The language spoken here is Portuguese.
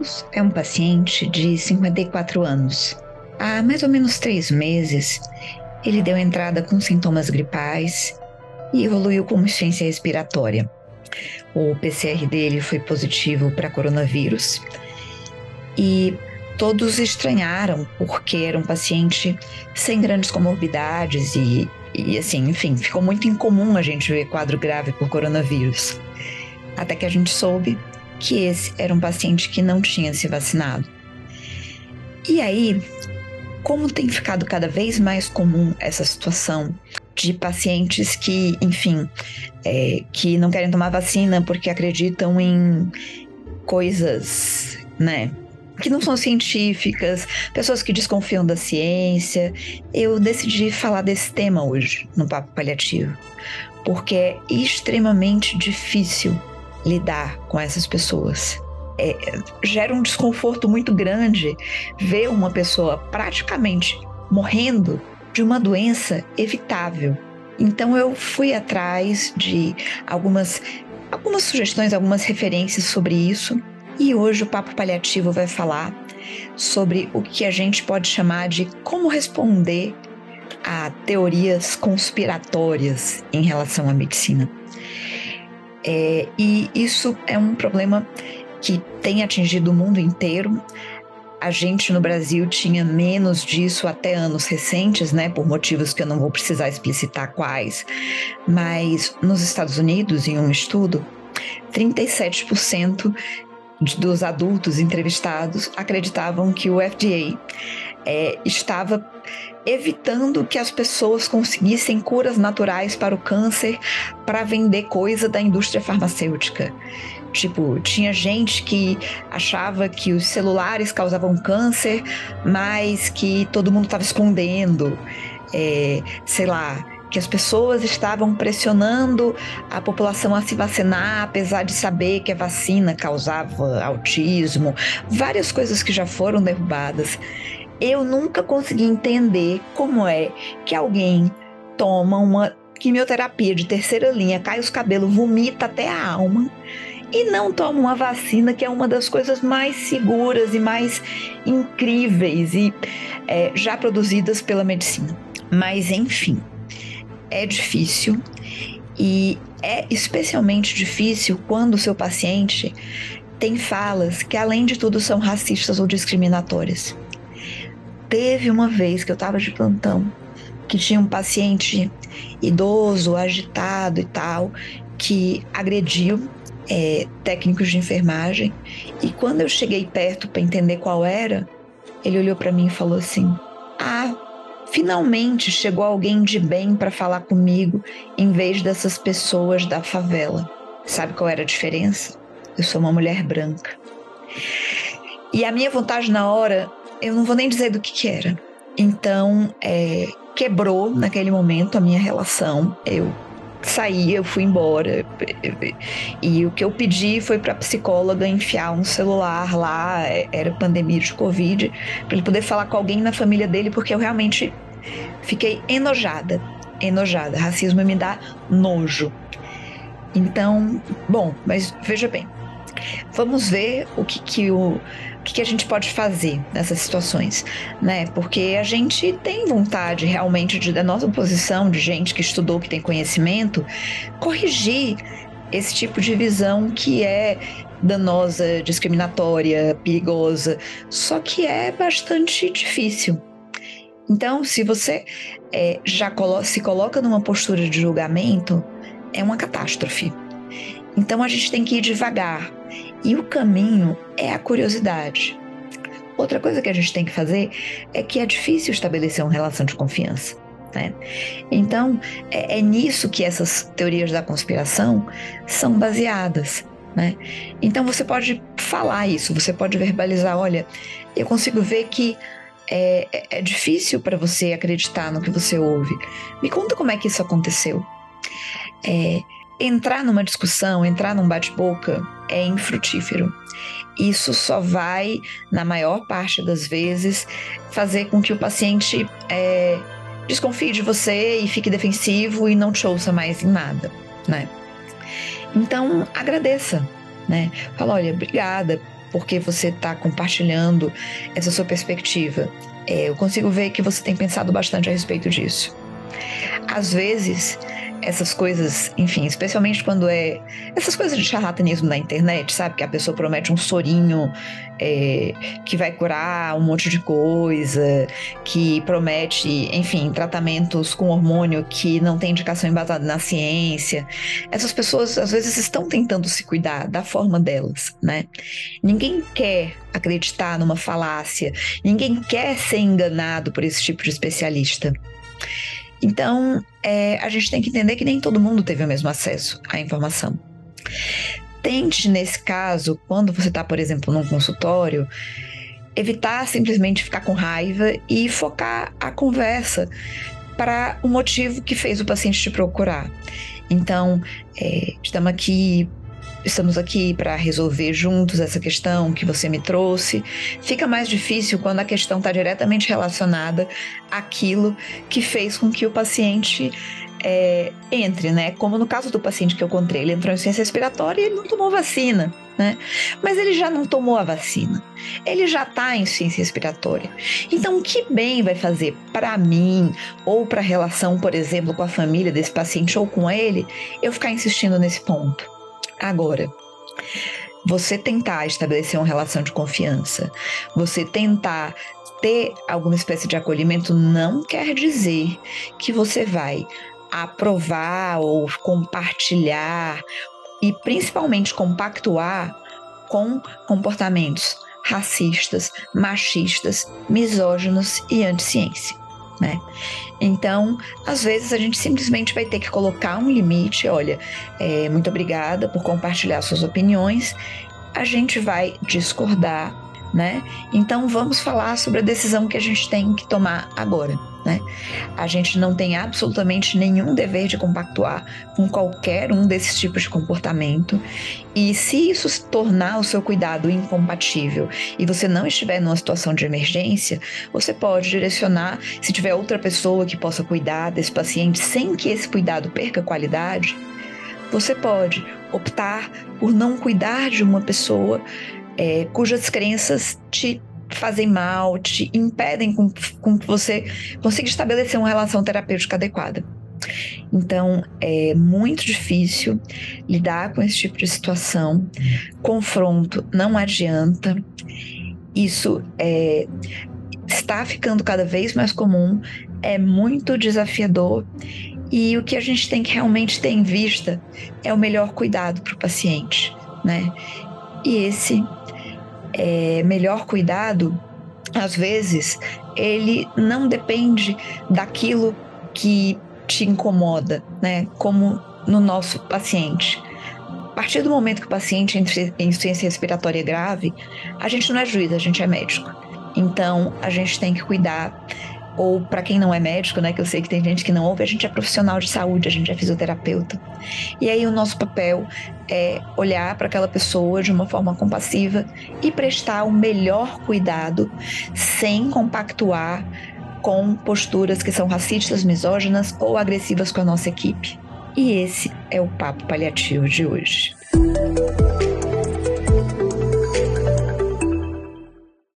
Marcos é um paciente de 54 anos. Há mais ou menos três meses, ele deu entrada com sintomas gripais e evoluiu com insuficiência respiratória. O PCR dele foi positivo para coronavírus e todos estranharam porque era um paciente sem grandes comorbidades e, e assim, enfim, ficou muito incomum a gente ver quadro grave por coronavírus. Até que a gente soube que esse era um paciente que não tinha se vacinado. E aí, como tem ficado cada vez mais comum essa situação de pacientes que, enfim, é, que não querem tomar vacina porque acreditam em coisas, né? Que não são científicas, pessoas que desconfiam da ciência. Eu decidi falar desse tema hoje no Papo Paliativo, porque é extremamente difícil lidar com essas pessoas. É, gera um desconforto muito grande ver uma pessoa praticamente morrendo de uma doença evitável. Então eu fui atrás de algumas algumas sugestões, algumas referências sobre isso. E hoje o Papo Paliativo vai falar sobre o que a gente pode chamar de como responder a teorias conspiratórias em relação à medicina. É, e isso é um problema que tem atingido o mundo inteiro. A gente no Brasil tinha menos disso até anos recentes, né, por motivos que eu não vou precisar explicitar quais. Mas nos Estados Unidos, em um estudo, 37% dos adultos entrevistados acreditavam que o FDA é, estava evitando que as pessoas conseguissem curas naturais para o câncer para vender coisa da indústria farmacêutica. Tipo, tinha gente que achava que os celulares causavam câncer, mas que todo mundo estava escondendo. É, sei lá, que as pessoas estavam pressionando a população a se vacinar, apesar de saber que a vacina causava autismo, várias coisas que já foram derrubadas. Eu nunca consegui entender como é que alguém toma uma quimioterapia de terceira linha, cai os cabelos, vomita até a alma e não toma uma vacina que é uma das coisas mais seguras e mais incríveis e é, já produzidas pela medicina. Mas enfim, é difícil e é especialmente difícil quando o seu paciente tem falas que, além de tudo, são racistas ou discriminatórias. Teve uma vez que eu estava de plantão que tinha um paciente idoso, agitado e tal, que agrediu é, técnicos de enfermagem. E quando eu cheguei perto para entender qual era, ele olhou para mim e falou assim: Ah, finalmente chegou alguém de bem para falar comigo em vez dessas pessoas da favela. Sabe qual era a diferença? Eu sou uma mulher branca. E a minha vontade na hora eu não vou nem dizer do que, que era. Então, é, quebrou naquele momento a minha relação. Eu saí, eu fui embora. E o que eu pedi foi para psicóloga enfiar um celular lá, era pandemia de Covid, para ele poder falar com alguém na família dele, porque eu realmente fiquei enojada. Enojada. Racismo me dá nojo. Então, bom, mas veja bem. Vamos ver o que, que o o que, que a gente pode fazer nessas situações, né? Porque a gente tem vontade realmente de, da nossa posição de gente que estudou, que tem conhecimento, corrigir esse tipo de visão que é danosa, discriminatória, perigosa, só que é bastante difícil. Então, se você é, já colo se coloca numa postura de julgamento, é uma catástrofe. Então, a gente tem que ir devagar e o caminho é a curiosidade. Outra coisa que a gente tem que fazer é que é difícil estabelecer uma relação de confiança. Né? Então, é, é nisso que essas teorias da conspiração são baseadas. Né? Então, você pode falar isso, você pode verbalizar: olha, eu consigo ver que é, é, é difícil para você acreditar no que você ouve. Me conta como é que isso aconteceu. É, entrar numa discussão, entrar num bate-boca é infrutífero. Isso só vai, na maior parte das vezes, fazer com que o paciente é, desconfie de você e fique defensivo e não te ouça mais em nada, né? Então, agradeça, né? Fala, olha, obrigada porque você está compartilhando essa sua perspectiva. É, eu consigo ver que você tem pensado bastante a respeito disso. Às vezes, essas coisas, enfim, especialmente quando é essas coisas de charlatanismo na internet, sabe? Que a pessoa promete um sorinho é, que vai curar um monte de coisa, que promete, enfim, tratamentos com hormônio que não tem indicação embasada na ciência. Essas pessoas às vezes estão tentando se cuidar da forma delas, né? Ninguém quer acreditar numa falácia, ninguém quer ser enganado por esse tipo de especialista. Então, é, a gente tem que entender que nem todo mundo teve o mesmo acesso à informação. Tente, nesse caso, quando você está, por exemplo, num consultório, evitar simplesmente ficar com raiva e focar a conversa para o motivo que fez o paciente te procurar. Então, é, estamos aqui estamos aqui para resolver juntos essa questão que você me trouxe. Fica mais difícil quando a questão está diretamente relacionada àquilo que fez com que o paciente é, entre, né? Como no caso do paciente que eu contei, ele entrou em ciência respiratória e ele não tomou vacina, né? Mas ele já não tomou a vacina, ele já está em ciência respiratória. Então, que bem vai fazer para mim ou para a relação, por exemplo, com a família desse paciente ou com ele, eu ficar insistindo nesse ponto? Agora, você tentar estabelecer uma relação de confiança, você tentar ter alguma espécie de acolhimento, não quer dizer que você vai aprovar ou compartilhar e principalmente compactuar com comportamentos racistas, machistas, misóginos e anti-ciência né? Então, às vezes a gente simplesmente vai ter que colocar um limite. Olha, é, muito obrigada por compartilhar suas opiniões. A gente vai discordar, né? Então, vamos falar sobre a decisão que a gente tem que tomar agora. Né? A gente não tem absolutamente nenhum dever de compactuar com qualquer um desses tipos de comportamento. E se isso se tornar o seu cuidado incompatível e você não estiver numa situação de emergência, você pode direcionar, se tiver outra pessoa que possa cuidar desse paciente sem que esse cuidado perca qualidade, você pode optar por não cuidar de uma pessoa é, cujas crenças te fazem mal, te impedem com, com que você consiga estabelecer uma relação terapêutica adequada. Então, é muito difícil lidar com esse tipo de situação. Confronto não adianta. Isso é, está ficando cada vez mais comum, é muito desafiador. E o que a gente tem que realmente ter em vista é o melhor cuidado para o paciente, né? E esse é, melhor cuidado, às vezes, ele não depende daquilo que te incomoda, né? Como no nosso paciente. A partir do momento que o paciente entra em insuficiência respiratória grave, a gente não é juiz, a gente é médico. Então, a gente tem que cuidar ou para quem não é médico, né, que eu sei que tem gente que não ouve, a gente é profissional de saúde, a gente é fisioterapeuta. E aí o nosso papel é olhar para aquela pessoa de uma forma compassiva e prestar o melhor cuidado sem compactuar com posturas que são racistas, misóginas ou agressivas com a nossa equipe. E esse é o papo paliativo de hoje.